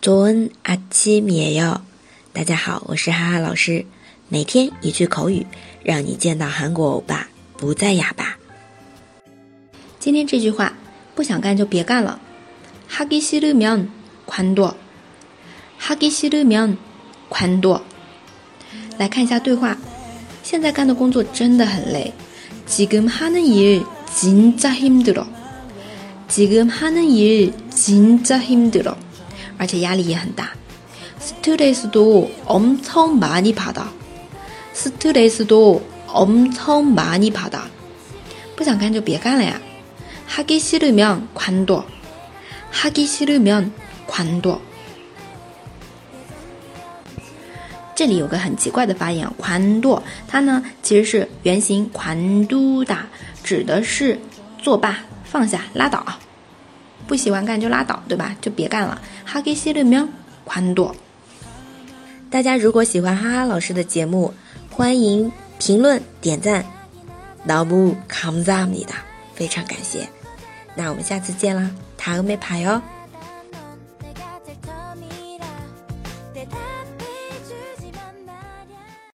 조은아침이에 요。 大家好，我是哈哈老师，每天一句口语，让你见到韩国欧巴不再哑巴。今天这句话，不想干就别干了。하기싫으면관 둬。 하기싫으면관 둬。 来看一下对话，现在干的工作真的很累。지금하는일진짜힘들 어。 지금하는일진짜힘들 어。 而且压力也很大。스트레스도엄청많이받 아。 스트레스도엄청많이받 아。 不想干就别干了呀。하기싫으면관 둬。 하기싫으면관 둬。 这里有个很奇怪的发音，宽多，它呢其实是原型宽都达，指的是作罢、放下、拉倒， 不喜欢干就拉倒，对吧？就别干了。哈给西勒喵，宽多。大家如果喜欢哈哈老师的节目，欢迎评论点赞，老木康扎米的，非常感谢。那我们下次见啦，塔欧梅帕哟。